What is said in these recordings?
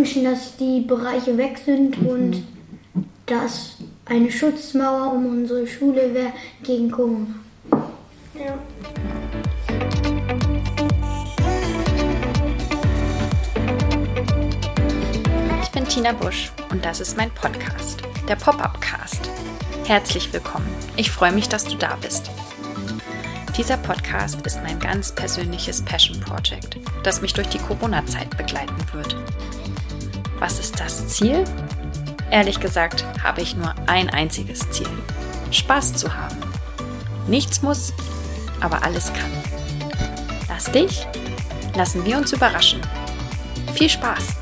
wünschen, dass die Bereiche weg sind und dass eine Schutzmauer um unsere Schule wäre gegen Corona. Ja. Ich bin Tina Busch und das ist mein Podcast, der Pop-Up Cast. Herzlich willkommen. Ich freue mich, dass du da bist. Dieser Podcast ist mein ganz persönliches Passion Project, das mich durch die Corona-Zeit begleiten wird. Was ist das Ziel? Ehrlich gesagt habe ich nur ein einziges Ziel. Spaß zu haben. Nichts muss, aber alles kann. Lass dich, lassen wir uns überraschen. Viel Spaß!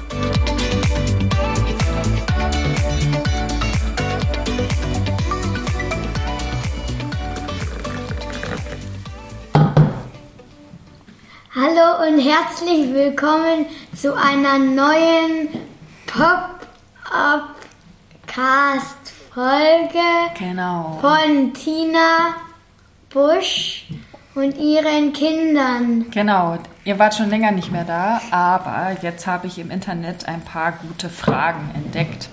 Hallo und herzlich willkommen zu einer neuen Pop-Up-Cast-Folge Genau. von Tina Busch und ihren Kindern. Genau, ihr wart schon länger nicht mehr da, aber jetzt habe ich im Internet ein paar gute Fragen entdeckt,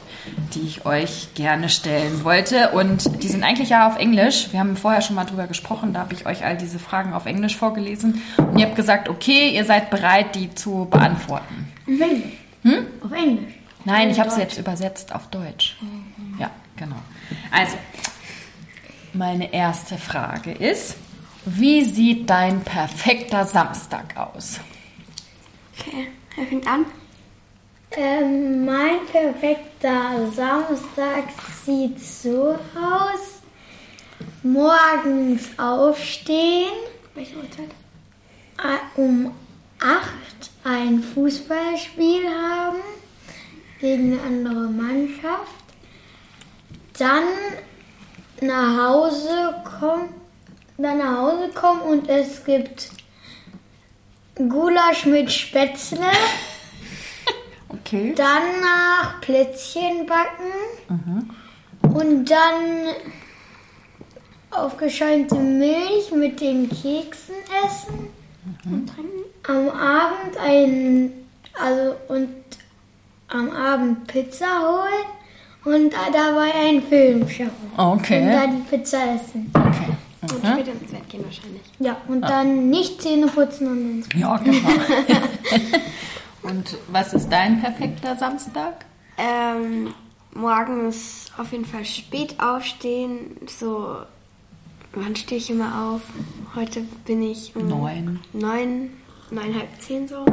die ich euch gerne stellen wollte. Und die sind eigentlich ja auf Englisch. Wir haben vorher schon mal drüber gesprochen, da habe ich euch all diese Fragen auf Englisch vorgelesen. Und ihr habt gesagt, okay, ihr seid bereit, die zu beantworten. Auf Englisch. Hm? Auf Englisch. Nein, ich habe sie jetzt übersetzt auf Deutsch. Ja, genau. Also, meine erste Frage ist, wie sieht dein perfekter Samstag aus? Okay, wer fängt an? Ähm, mein perfekter Samstag sieht so aus. Morgens aufstehen, Welche Uhrzeit? äh, um 8 ein Fußballspiel haben gegen eine andere Mannschaft. Dann nach Hause kommen, dann nach Hause kommen und es gibt Gulasch mit Spätzle. Okay. Danach Plätzchen backen und dann aufgeschäumte Milch mit den Keksen essen. Und trinken? Am Abend ein also und am Abend Pizza holen und dabei einen Film schauen. Und Okay. dann die Pizza essen. okay. Und später ins Bett gehen wahrscheinlich. Ja, und dann nicht Zähne putzen und ins Ja, genau. Und was ist dein perfekter Samstag? Ähm, morgens auf jeden Fall spät aufstehen. So, wann stehe ich immer auf? Heute bin ich um Neun. neun, neun, halb zehn so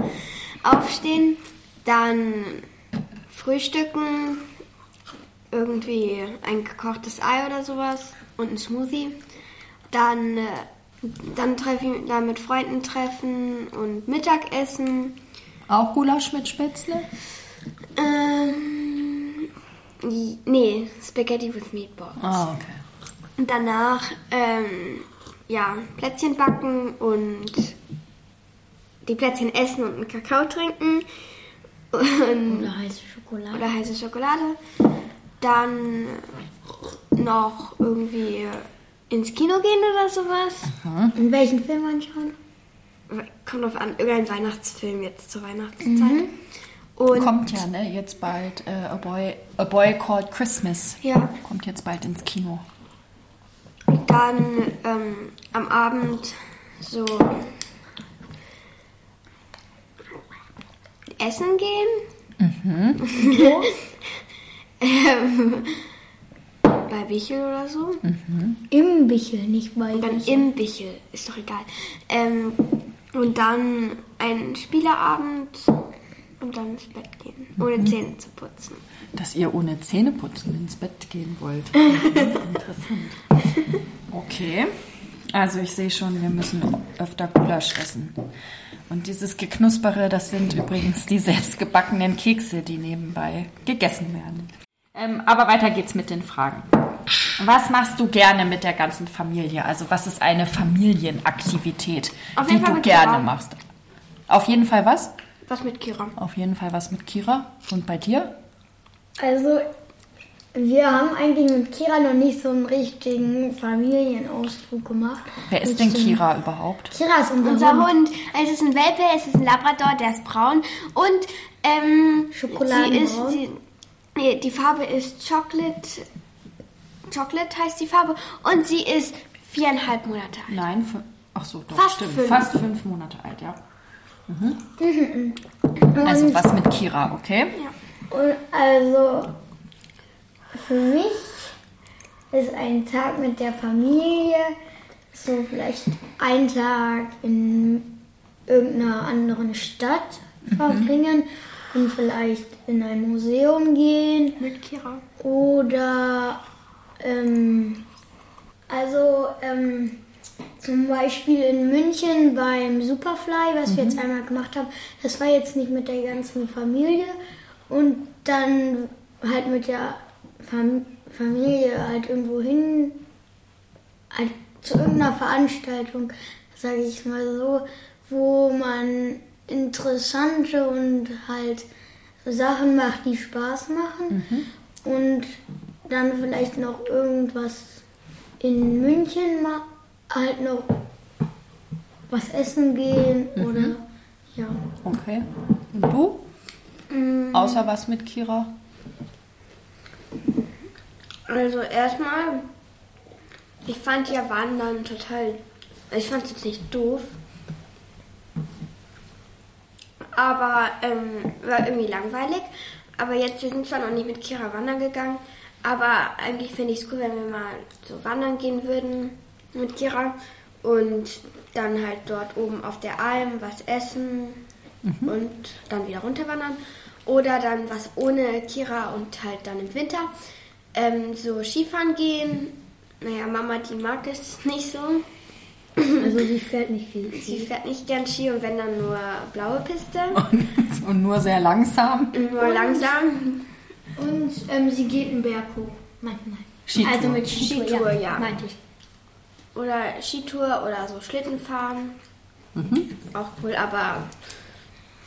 aufstehen. Dann frühstücken, irgendwie ein gekochtes Ei oder sowas und ein Smoothie. Dann, äh, dann, treffe ich, dann mit Freunden treffen und Mittagessen. Auch Gulasch mit Spätzle? Ähm, nee, Spaghetti with Meatballs. Ah, okay. Und danach, ähm, ja, Plätzchen backen und die Plätzchen essen und einen Kakao trinken. Und, oder heiße Schokolade. Oder heiße Schokolade. Dann noch irgendwie ins Kino gehen oder sowas. Und welchen Film anschauen? Kommt drauf an, irgendein Weihnachtsfilm jetzt zur Weihnachtszeit. Und Kommt ja, ne? Jetzt bald äh, A, Boy, A Boy Called Christmas. Ja. Kommt jetzt bald ins Kino. dann ähm, am Abend so essen gehen. ähm, bei Bichel oder so. Im Bichel, nicht bei Und dann Bichel. im Bichel, ist doch egal. Ähm, und dann ein Spieleabend und dann ins Bett gehen, ohne Zähne zu putzen. Dass ihr ohne Zähneputzen ins Bett gehen wollt. Interessant. Okay. Also ich sehe schon, wir müssen öfter Gulasch essen. Und dieses Geknuspere, das sind übrigens die selbstgebackenen Kekse, die nebenbei gegessen werden. Ähm, aber weiter geht's mit den Fragen. Was machst du gerne mit der ganzen Familie? Also was ist eine Familienaktivität, Auf die jeden Fall du gerne Kira. machst? Auf jeden Fall was? Was mit Kira? Auf jeden Fall was mit Kira. Und bei dir? Also, wir haben eigentlich mit Kira noch nicht so einen richtigen Familienausflug gemacht. Wer ist denn Kira überhaupt? Kira ist unser, Unser Hund. Hund, es ist ein Welpe, es ist ein Labrador, der ist braun und Ähm, Schokoladenbraun? Sie ist, sie, nee, die Farbe ist Chocolate. Chocolate heißt die Farbe. Und sie ist viereinhalb Monate alt. Nein, ach so, doch, Fast stimmt. fünf. Fast fünf Monate alt, ja. Mhm. Also was mit Kira, okay? Und also für mich ist ein Tag mit der Familie so vielleicht ein Tag in irgendeiner anderen Stadt verbringen und vielleicht in ein Museum gehen Mit Kira. oder ähm, also ähm, zum Beispiel in München beim Superfly, was wir jetzt einmal gemacht haben, das war jetzt nicht mit der ganzen Familie. Und dann halt mit der Fam Familie halt irgendwo hin, halt zu irgendeiner Veranstaltung, sage ich mal so, wo man interessante und halt Sachen macht, die Spaß machen und dann vielleicht noch irgendwas in München halt noch was essen gehen oder ja. Okay. Und du? Außer was mit Kira? Also erstmal, ich fand ja Wandern total, ich fand es jetzt nicht doof, aber ähm, war irgendwie langweilig. Aber jetzt, wir sind zwar noch nicht mit Kira wandern gegangen, aber eigentlich finde ich es cool, wenn wir mal so wandern gehen würden mit Kira und dann halt dort oben auf der Alm was essen und dann wieder runterwandern. Oder dann was ohne Kira und halt dann im Winter ähm, so Skifahren gehen. Naja, Mama, die mag es nicht so. Also sie fährt nicht viel. Sie fährt nicht gern Ski und wenn dann nur blaue Piste. Und nur sehr langsam. Nur langsam. Und ähm, sie geht einen Berg hoch, manchmal. Skitour. Also mit Skitour, Skitour, ja, ja. meinte ich. Oder Skitour oder so Schlittenfahren. Auch cool, aber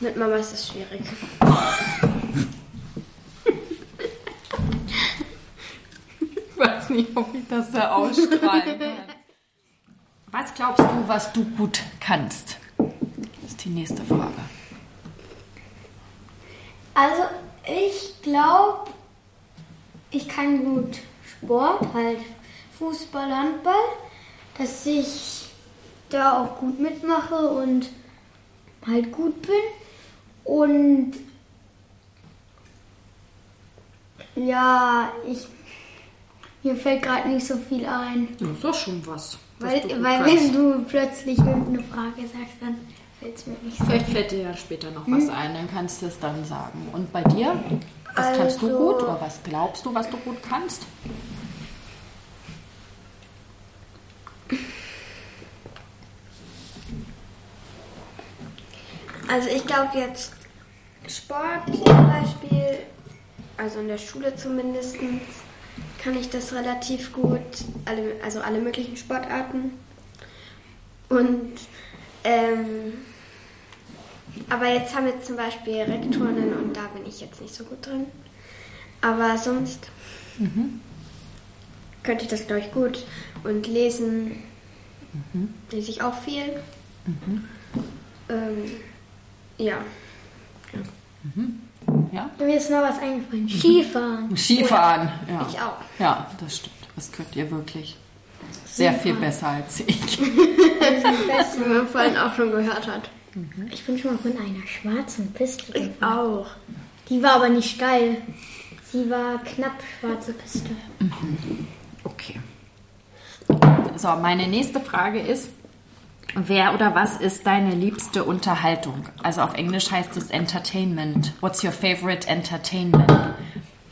mit Mama ist das schwierig. weiß nicht, ob ich das so ausstrahlen. Was glaubst du, was du gut kannst? Das ist die nächste Frage. Also ich glaube, ich kann gut Sport, halt Fußball, Handball, dass ich da auch gut mitmache und halt gut bin. Und ja, ich mir fällt gerade nicht so viel ein. Das ist doch schon was. Weil, weil wenn du plötzlich irgendeine Frage sagst, dann fällt es mir nicht so. Vielleicht fällt dir ja später noch was ein, dann kannst du es dann sagen. Und bei dir? Was kannst du Also- gut oder was glaubst du, was du gut kannst? Also ich glaube jetzt Sport zum Beispiel, also in der Schule zumindest, kann ich das relativ gut, alle, also alle möglichen Sportarten. Und ähm, aber jetzt haben wir zum Beispiel Rektoren und da bin ich jetzt nicht so gut drin. Aber sonst könnte ich das glaube ich gut. Und lesen lese ich auch viel. Ähm, ja. Ja? Mir ist noch was eingefallen. Skifahren. Skifahren. Ja. Ich auch. Ja, das stimmt. Das könnt ihr wirklich sehr viel besser als ich. Wie man vorhin auch schon gehört hat. Ich bin schon mal von einer schwarzen Piste Ich auch. Die war aber nicht steil. Sie war knapp schwarze Piste. Okay. So, meine nächste Frage ist, wer oder was ist deine liebste Unterhaltung? Also auf Englisch heißt es Entertainment. What's your favorite entertainment?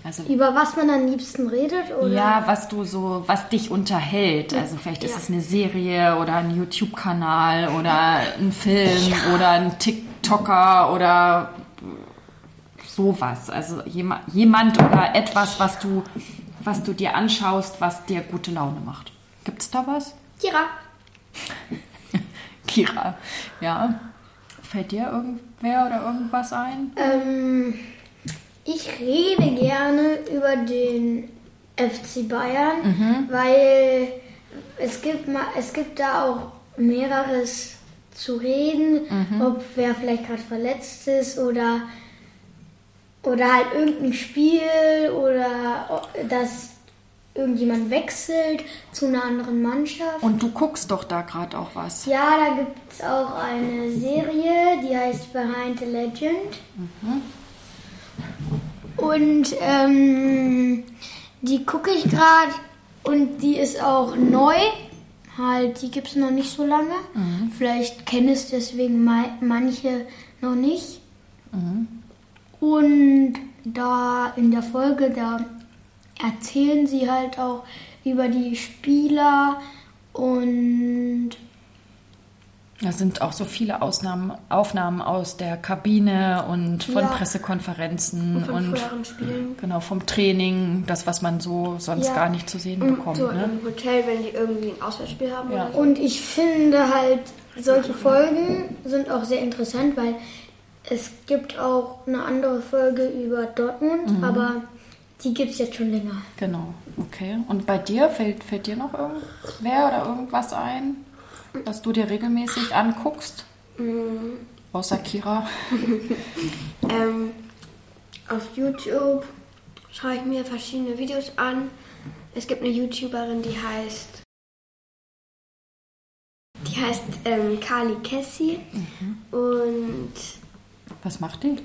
Also Über was man am liebsten redet? Oder? ja, was du so, was dich unterhält. Also vielleicht ist Ja. es eine Serie oder ein YouTube-Kanal oder ein Film oder ein TikToker oder sowas. Also jema, jemand oder etwas, was du, was du dir anschaust, was dir gute Laune macht. Gibt's da was? Kira. Kira, ja. Fällt dir irgendwer oder irgendwas ein? Ähm, ich rede gerne über den FC Bayern, weil es gibt, mal, es gibt da auch mehreres zu reden, ob wer vielleicht gerade verletzt ist oder oder halt irgendein Spiel oder dass irgendjemand wechselt zu einer anderen Mannschaft. Und du guckst doch da gerade auch was. Ja, da gibt es auch eine Serie, die heißt Behind the Legend. Mhm. Und ähm, die gucke ich gerade und die ist auch neu. Halt, die gibt es noch nicht so lange. Mhm. Vielleicht kennen es deswegen manche noch nicht. Mhm. Und da in der Folge, da erzählen sie halt auch über die Spieler und da sind auch so viele Ausnahmen, Aufnahmen aus der Kabine und von ja. Pressekonferenzen und, von und Spielen. genau vom Training, das was man so sonst ja. gar nicht zu sehen und bekommt. So ne? im Hotel, wenn die irgendwie ein Auswärtsspiel haben. Ja. So. Und ich finde halt solche Folgen sind auch sehr interessant, weil es gibt auch eine andere Folge über Dortmund, mhm. aber die gibt es jetzt schon länger. Genau, okay. Und bei dir fällt, fällt dir noch irgendwer oder irgendwas ein, was du dir regelmäßig anguckst? Mhm. Außer Kira. ähm, auf YouTube schaue ich mir verschiedene Videos an. Es gibt eine YouTuberin, die heißt die heißt ähm, Kali Cassie mhm. und was macht die?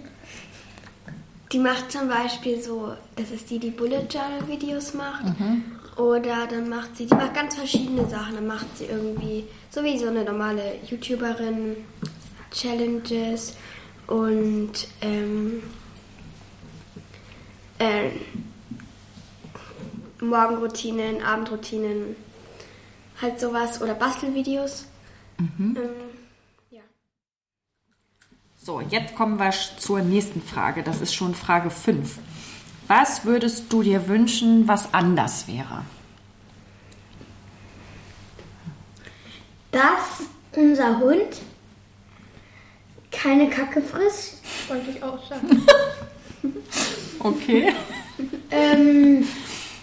Die macht zum Beispiel so, das ist die, die Bullet Journal Videos macht. Mhm. Oder dann macht sie, die macht ganz verschiedene Sachen. Dann macht sie irgendwie, so wie so eine normale YouTuberin, Challenges und ähm, äh, Morgenroutinen, Abendroutinen, halt sowas oder Bastelvideos. Mhm. Ähm, so, jetzt kommen wir zur nächsten Frage. Das ist schon Frage 5. Was würdest du dir wünschen, was anders wäre? Dass unser Hund keine Kacke frisst, wollte ich auch sagen. okay. ähm,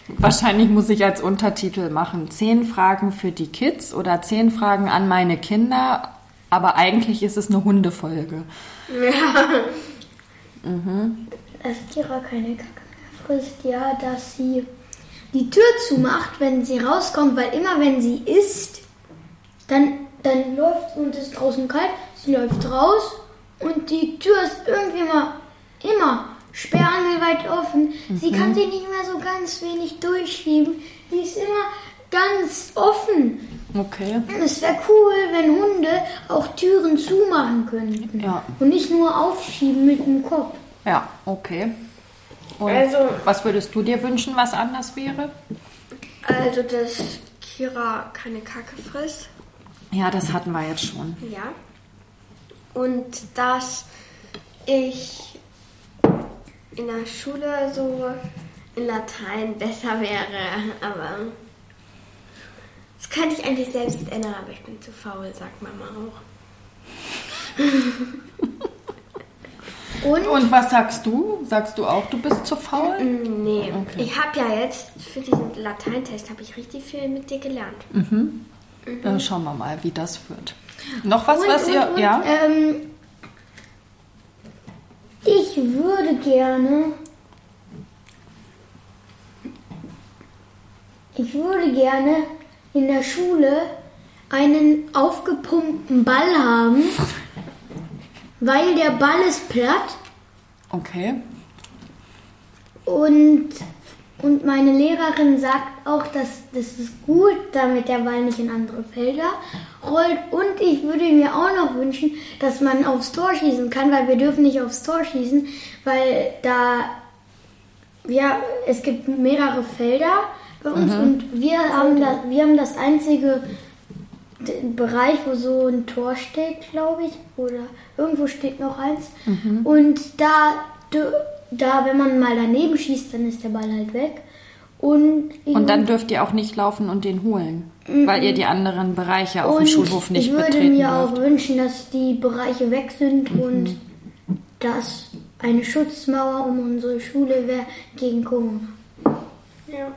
Wahrscheinlich muss ich als Untertitel machen: Zehn Fragen für die Kids oder zehn Fragen an meine Kinder. Aber eigentlich ist es eine Hundefolge. Ja. Mhm. Dass Kira keine Kacke mehr frisst, ja, dass sie die Tür zumacht, wenn sie rauskommt, weil immer wenn sie isst, dann, dann läuft und es ist draußen kalt, sie läuft raus und die Tür ist irgendwie immer, immer sperrangelweit offen. Mhm. Sie kann sie nicht mehr so ganz wenig durchschieben. Die ist immer ganz offen. Okay. Es wäre cool, wenn Hunde auch Türen zumachen könnten. Ja. Und nicht nur aufschieben mit dem Kopf. Ja, okay. Und also, was würdest du dir wünschen, was anders wäre? Also, dass Kira keine Kacke frisst. Ja, das hatten wir jetzt schon. Ja. Und dass ich in der Schule so in Latein besser wäre, aber das könnte ich eigentlich selbst ändern, aber ich bin zu faul, sagt Mama auch. Und? Und was sagst du? Sagst du auch, du bist zu faul? Mm, nee, okay. ich habe ja jetzt für diesen Lateintest habe ich richtig viel mit dir gelernt. Mhm. Mhm. Dann schauen wir mal, wie das wird. Noch was, und, was und, ihr, und, ja? Ähm, ich würde gerne, ich würde gerne in der Schule einen aufgepumpten Ball haben, weil der Ball ist platt. Okay. Und, und meine Lehrerin sagt auch, dass das ist gut, damit der Ball nicht in andere Felder rollt. Und ich würde mir auch noch wünschen, dass man aufs Tor schießen kann, weil wir dürfen nicht aufs Tor schießen, weil da ja, es gibt mehrere Felder bei uns mhm. und wir haben, da, wir haben das einzige Bereich, wo so ein Tor steht, glaube ich, oder irgendwo steht noch eins. Mhm. Und da, da, wenn man mal daneben schießt, dann ist der Ball halt weg. Und, und dann dürft ihr auch nicht laufen und den holen, mhm. weil ihr die anderen Bereiche auf dem Schulhof nicht betreten Ich würde mir dürft. auch wünschen, dass die Bereiche weg sind mhm. und dass eine Schutzmauer um unsere Schule wäre gegen Corona. Ja.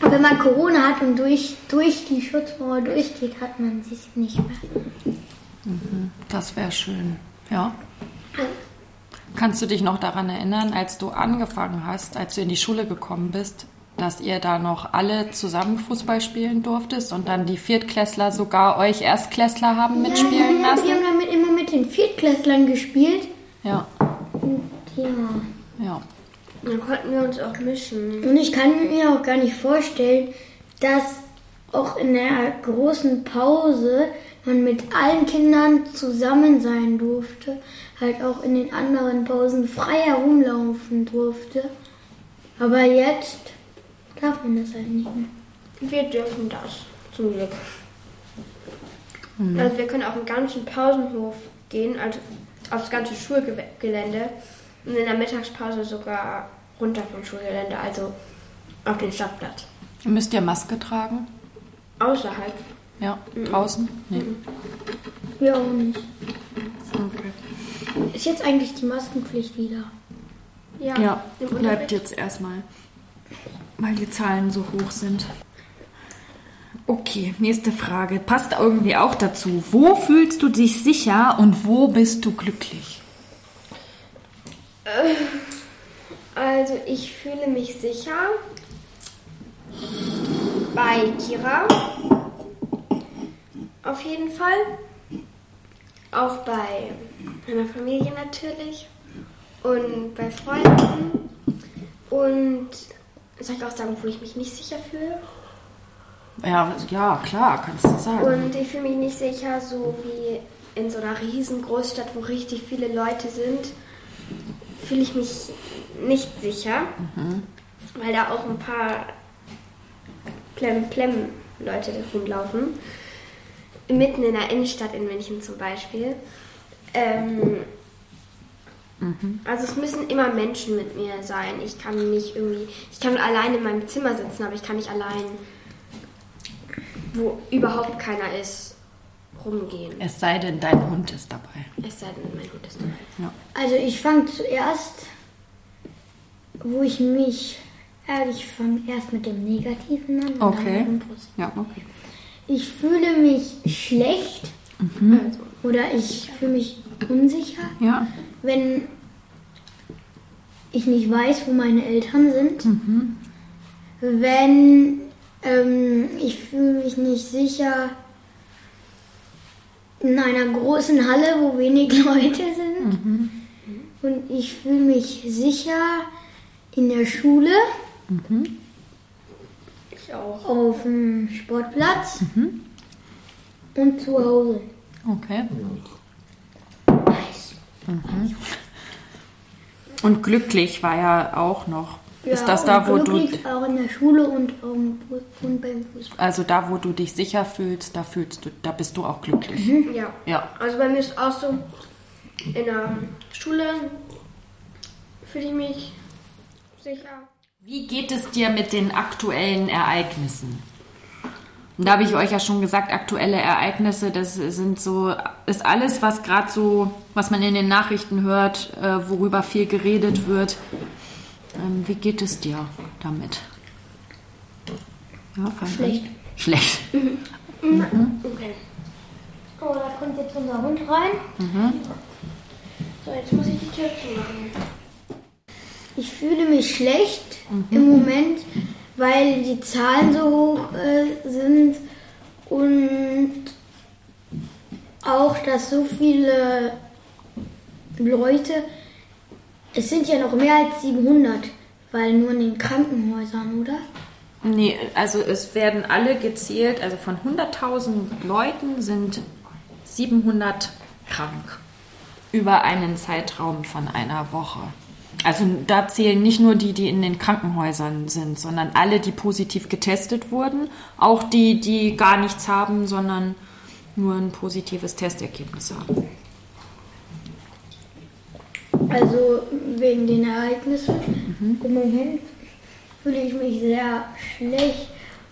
Wenn man Corona hat und durch, durch die Schutzmauer durchgeht, hat man sie nicht mehr. Mhm. Das wäre schön, ja. Kannst du dich noch daran erinnern, als du angefangen hast, als du in die Schule gekommen bist, dass ihr da noch alle zusammen Fußball spielen durftest und dann die Viertklässler sogar euch Erstklässler haben mitspielen ja, lassen? Wir haben damit immer mit den Viertklässlern gespielt. Ja, Und ja. ja. Dann konnten wir uns auch mischen. Und ich kann mir auch gar nicht vorstellen, dass auch in der großen Pause man mit allen Kindern zusammen sein durfte, halt auch in den anderen Pausen frei herumlaufen durfte. Aber jetzt darf man das halt nicht mehr. Wir dürfen das, zum Glück. Also wir können auf den ganzen Pausenhof gehen, also aufs ganze Schulgelände und in der Mittagspause sogar runter vom Schulgelände, also auf den Stadtplatz. Müsst ihr Maske tragen? Außerhalb. Ja, draußen? Nee. Wir auch nicht. Okay. Ist jetzt eigentlich die Maskenpflicht wieder? Ja, Ja, bleibt jetzt erstmal, weil die Zahlen so hoch sind. Okay, nächste Frage. Passt irgendwie auch dazu. Wo fühlst du dich sicher und wo bist du glücklich? Also ich fühle mich sicher bei Kira. Auf jeden Fall. Auch bei meiner Familie natürlich. Und bei Freunden. Und soll ich auch sagen, wo ich mich nicht sicher fühle? Ja, ja, klar, kannst du sagen. Und ich fühle mich nicht sicher, so wie in so einer riesen Großstadt, wo richtig viele Leute sind, fühle ich mich nicht sicher, weil da auch ein paar Plem-Plem-Leute rumlaufen. Mitten in der Innenstadt in München zum Beispiel. Ähm, Also es müssen immer Menschen mit mir sein. Ich kann nicht irgendwie, ich kann allein in meinem Zimmer sitzen, aber ich kann nicht allein, wo überhaupt keiner ist, rumgehen. es sei denn, dein Hund ist dabei. Es sei denn, mein Hund ist dabei. Ja. Also ich fange zuerst, wo ich mich, äh, ich fange erst mit dem Negativen an. und dann Okay. mit dem. Ja, okay. Ich fühle mich schlecht Also, oder ich fühle mich unsicher, Ja. wenn ich nicht weiß, wo meine Eltern sind. Wenn ähm, ich fühle mich nicht sicher in einer großen Halle, wo wenig Leute sind. Und ich fühle mich sicher in der Schule, ich auch. auf dem Sportplatz und zu Hause. Okay. Nice. Und glücklich war ja auch noch. Ist Ja, das da, wo du, auch in der Schule und, ähm, und beim Fußball. also da, wo du dich sicher fühlst, da fühlst du, da bist du auch glücklich. Ja. Ja. Also bei mir ist auch so, in der Schule fühle ich mich sicher. Wie geht es dir mit den aktuellen Ereignissen? Und da habe ich euch ja schon gesagt, aktuelle Ereignisse, das sind so, ist alles, was gerade so, was man in den Nachrichten hört, äh, worüber viel geredet wird. Ähm, wie geht es dir damit? Ja, fang an. Schlecht. Schlecht. Okay. Oh, da kommt jetzt unser Hund rein. So, jetzt muss ich die Tür zumachen. Ich fühle mich schlecht im Moment, weil die Zahlen so hoch äh, sind und auch, dass so viele Leute, es sind ja noch mehr als 700, weil nur in den Krankenhäusern, oder? Nee, also es werden alle gezählt, also von 100.000 Leuten sind 700 krank über einen Zeitraum von einer Woche. Also da zählen nicht nur die, die in den Krankenhäusern sind, sondern alle, die positiv getestet wurden, auch die, die gar nichts haben, sondern nur ein positives Testergebnis haben. Also wegen den Ereignissen. Im Moment fühle ich mich sehr schlecht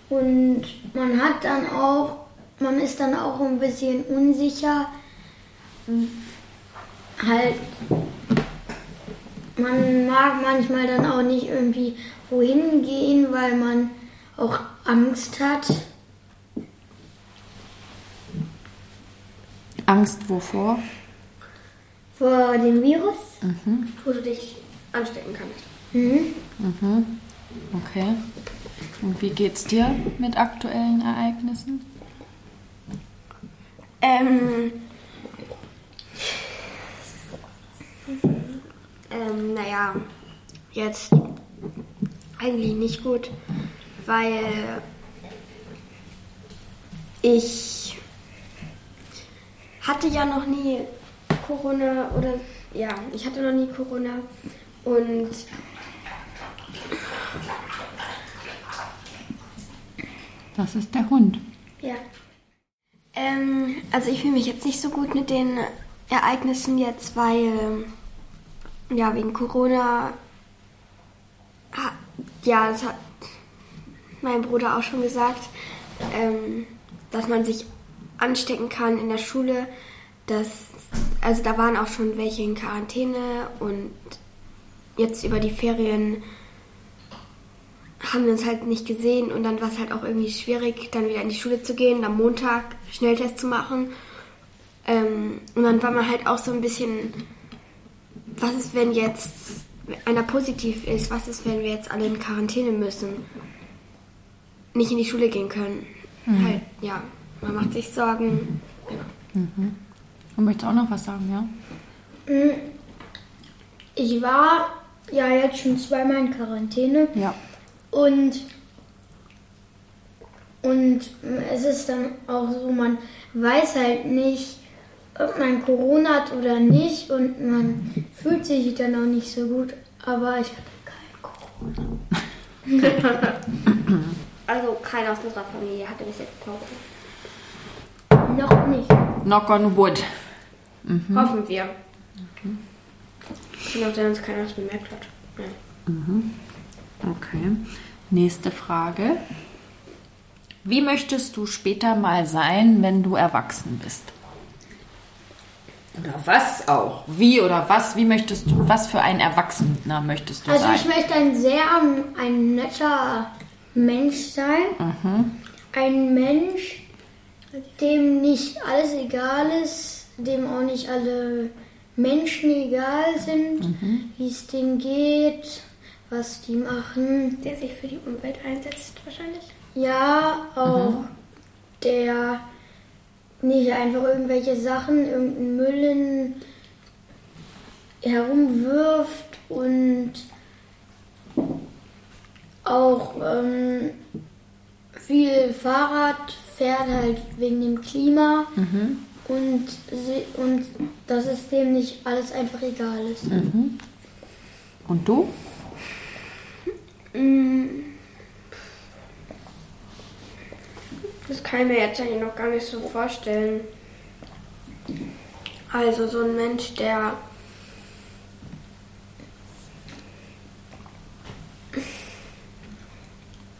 und man hat dann auch, man ist dann auch ein bisschen unsicher. Halt, man mag manchmal dann auch nicht irgendwie wohin gehen, weil man auch Angst hat. Angst wovor? Vor dem Virus? wo du dich anstecken kannst. Mhm. Okay. Und wie geht's dir mit aktuellen Ereignissen? Ähm, ähm, naja, jetzt eigentlich nicht gut, weil ich hatte ja noch nie Corona oder ja, ich hatte noch nie Corona und Das ist der Hund. Ja. Ähm, also ich fühle mich jetzt nicht so gut mit den Ereignissen jetzt, weil ja wegen Corona ha- ja, das hat mein Bruder auch schon gesagt, ähm, dass man sich anstecken kann in der Schule. Dass, also da waren auch schon welche in Quarantäne und jetzt über die Ferien haben wir uns halt nicht gesehen und dann war es halt auch irgendwie schwierig, dann wieder in die Schule zu gehen, am Montag Schnelltest zu machen. Ähm, und dann war man halt auch so ein bisschen, was ist, wenn jetzt einer positiv ist? Was ist, wenn wir jetzt alle in Quarantäne müssen? Nicht in die Schule gehen können. Halt, ja, man macht sich Sorgen. Genau. Du möchtest auch noch was sagen, ja? Ich war ja jetzt schon zweimal in Quarantäne. Ja. Und, und es ist dann auch so, man weiß halt nicht, ob man Corona hat oder nicht und man fühlt sich dann auch nicht so gut, aber ich hatte kein Corona. Also keiner aus unserer Familie hatte bis jetzt Corona. Noch nicht. Knock on wood. Hoffen wir. Genau, dass uns keiner was bemerkt hat. Ja. Okay. Nächste Frage. Wie möchtest du später mal sein, wenn du erwachsen bist? Oder was auch? Wie oder was? Wie möchtest du, was für ein Erwachsener möchtest du Also sein? ich möchte ein sehr ein netter Mensch sein. Ein Mensch, dem nicht alles egal ist, dem auch nicht alle Menschen egal sind, wie es denen geht, was die machen. Der sich für die Umwelt einsetzt wahrscheinlich. Ja, auch der nicht einfach irgendwelche Sachen, irgendeinen Müll in, herumwirft und auch ähm, viel Fahrrad fährt halt wegen dem Klima und, sie, und dass es dem nicht alles einfach egal ist. Und du? Das kann ich mir jetzt eigentlich noch gar nicht so vorstellen. Also so ein Mensch, der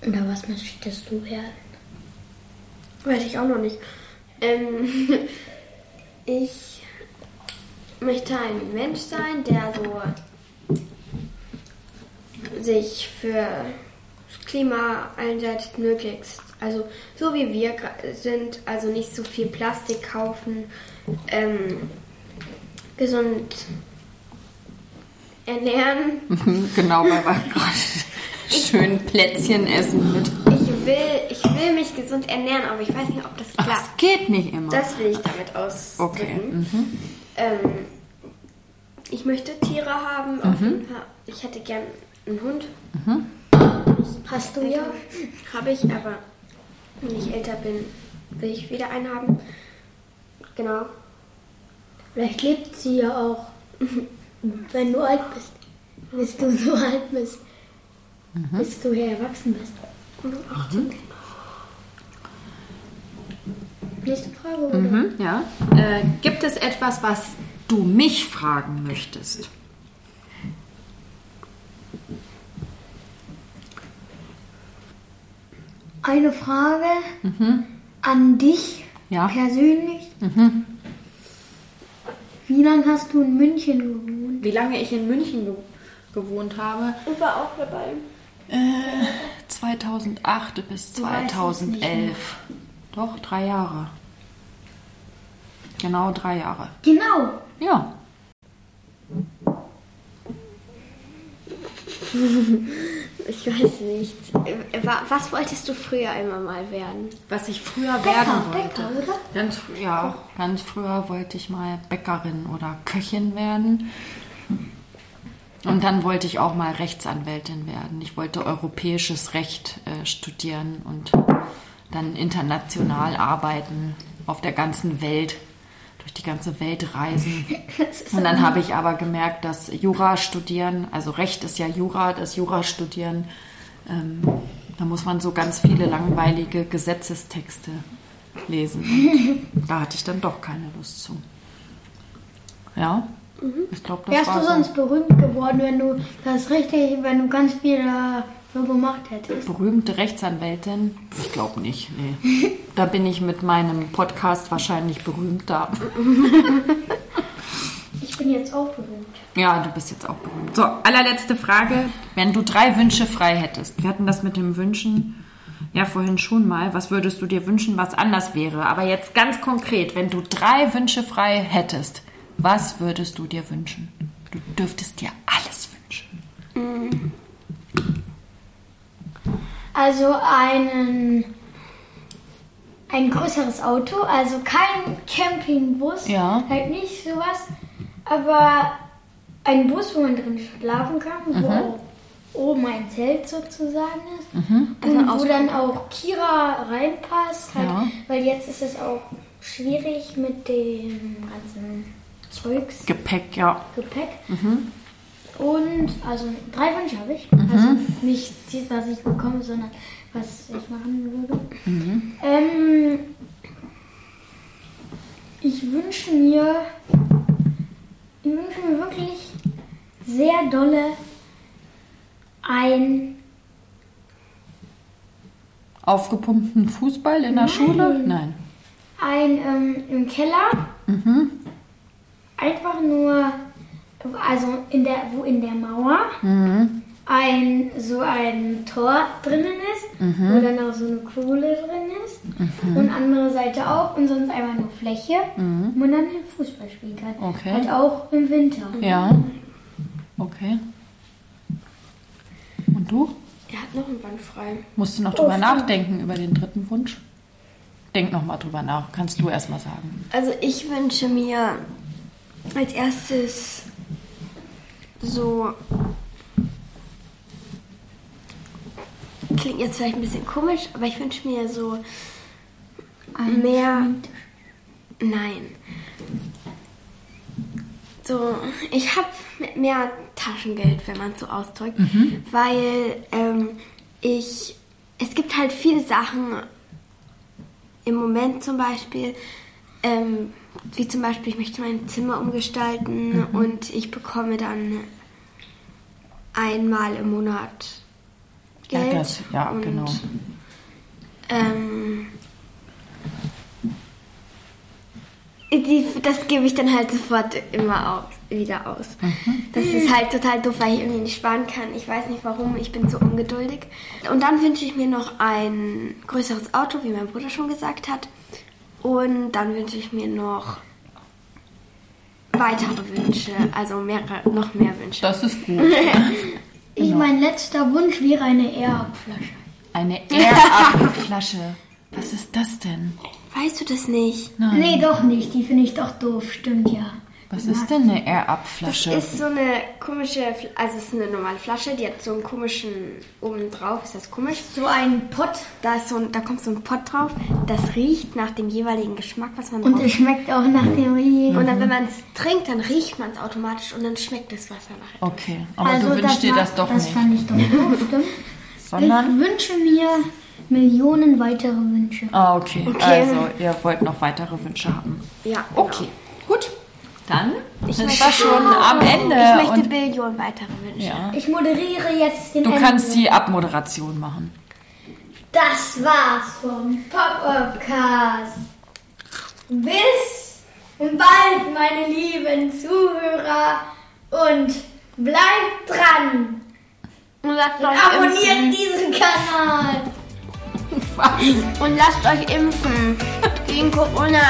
Oder was möchtest du werden? Weiß ich auch noch nicht. Ähm, ich möchte ein Mensch sein, der so sich für das Klima einsetzt, möglichst. Also so wie wir sind, also nicht so viel Plastik kaufen, ähm, gesund ernähren. genau, weil wir gerade schön Plätzchen essen mit. Ich will, ich will mich gesund ernähren, aber ich weiß nicht, ob das Ach, klappt. das geht nicht immer. Das will ich damit ausdrücken. okay. Mhm. Ähm, ich möchte Tiere haben. Fall. Ich hätte gern einen Hund. Hast du ja? Habe ich, aber wenn ich älter bin, will ich wieder einen haben. Genau. Vielleicht lebt sie ja auch, wenn du alt bist. Bis du so alt bist. Bis du hier erwachsen bist. Nächste Frage, oder? Mhm, ja. Äh, gibt es etwas, was du mich fragen möchtest? Eine Frage an dich Ja. persönlich. Wie lange hast du in München gewohnt? Wie lange ich in München ge gewohnt habe? Und war auch dabei. 2008 bis 2011. Doch, drei Jahre. Genau drei Jahre. Genau. Ja. Ich weiß nicht. Was wolltest du früher immer mal werden? Was ich früher Bäcker, werden wollte. Bäcker, oder? Ganz, ja, ganz früher wollte ich mal Bäckerin oder Köchin werden. Und dann wollte ich auch mal Rechtsanwältin werden. Ich wollte europäisches Recht äh, studieren und dann international arbeiten, auf der ganzen Welt, durch die ganze Welt reisen. Und dann habe ich aber gemerkt, dass Jura studieren, also Recht ist ja Jura, das Jura studieren, ähm, da muss man so ganz viele langweilige Gesetzestexte lesen. Und da hatte ich dann doch keine Lust zu. Ja, ich glaube, das Wärst war du so. sonst berühmt geworden, wenn du das richtig, wenn du ganz viel dafür gemacht hättest? berühmte Rechtsanwältin? Ich glaube nicht, nee. Da bin ich mit meinem Podcast wahrscheinlich berühmter. Ich bin jetzt auch berühmt. Ja, du bist jetzt auch berühmt. So, allerletzte Frage. Wenn du drei Wünsche frei hättest, wir hatten das mit dem Wünschen ja vorhin schon mal. Was würdest du dir wünschen, was anders wäre? Aber jetzt ganz konkret, wenn du drei Wünsche frei hättest, was würdest du dir wünschen? Du dürftest dir alles wünschen. Also einen, ein größeres Auto, also kein Campingbus, Ja. halt nicht sowas, aber ein Bus, wo man drin schlafen kann, wo auch oben ein Zelt sozusagen ist und wo dann auch Kira reinpasst, halt, Ja. weil jetzt ist es auch schwierig mit dem ganzen Zeugs. Gepäck, ja. Gepäck. Und also drei Wünsche habe ich. Also nicht die, was ich bekomme, sondern was ich machen würde. Ähm, ich wünsche mir, ich wünsche mir wirklich sehr dolle ein Aufgepumpten Fußball in der Schule? Nein. ein ähm, im Keller. Einfach nur, also in der, wo in der Mauer ein so ein Tor drinnen ist, wo dann auch so eine Kohle drin ist. Und andere Seite auch und sonst einfach nur Fläche, wo man dann den Fußball spielen kann. Okay. Halt auch im Winter. Ja. Okay. Und du? Er hat noch einen Wand frei. Musst du noch drüber nachdenken über den dritten Wunsch? Denk noch mal drüber nach. Kannst du erst mal sagen. Also ich wünsche mir als erstes so klingt jetzt vielleicht ein bisschen komisch, aber ich wünsche mir so mehr nein. So, ich habe mehr Taschengeld, wenn man es so ausdrückt, weil ähm, ich es gibt halt viele Sachen, im Moment zum Beispiel, ähm, wie zum Beispiel, ich möchte mein Zimmer umgestalten und ich bekomme dann einmal im Monat Ja, Geld. das- ja, und, genau. Ähm, die, das gebe ich dann halt sofort immer aus, wieder aus. Mhm. Das ist halt total doof, weil ich irgendwie nicht sparen kann. Ich weiß nicht warum, ich bin so ungeduldig. Und dann wünsche ich mir noch ein größeres Auto, wie mein Bruder schon gesagt hat. Und dann wünsche ich mir noch weitere Wünsche, also mehrere, noch mehr Wünsche. Das ist gut. Ich, mein letzter Wunsch wäre eine Air-Up-Flasche. Eine Air-Up-Flasche. Was ist das denn? Weißt du das nicht? Nee, doch nicht. Die finde ich doch doof. Stimmt ja. Was ist denn eine Das Air-Up-Flasche? ist so eine komische, also es ist eine normale Flasche, die hat so einen komischen, oben drauf ist das komisch. So ein Pott. Da, ist so ein, da kommt so ein Pott drauf, das riecht nach dem jeweiligen Geschmack, was man Und es schmeckt auch nach dem Riech. Und dann, wenn man es trinkt, dann riecht man es automatisch und dann schmeckt das Wasser nachher. Okay, aber du wünschst dir das doch das nicht. fand ich doch doof, stimmt. Sondern. Ich wünsche mir Millionen weitere Wünsche. Ah, okay. Okay. Also, ihr wollt noch weitere Wünsche haben. Ja, Okay, Dann sind möchte- wir schon am Ende. Ich möchte und, Billionen weitere Wünsche. ja. Ich moderiere jetzt den Du Ende. kannst die Abmoderation machen. Das war's vom Pop-Up-Cast. Bis bald, meine lieben Zuhörer. Und bleibt dran. Und lasst Und euch abonniert impfen. diesen Kanal. Und lasst euch impfen gegen Corona.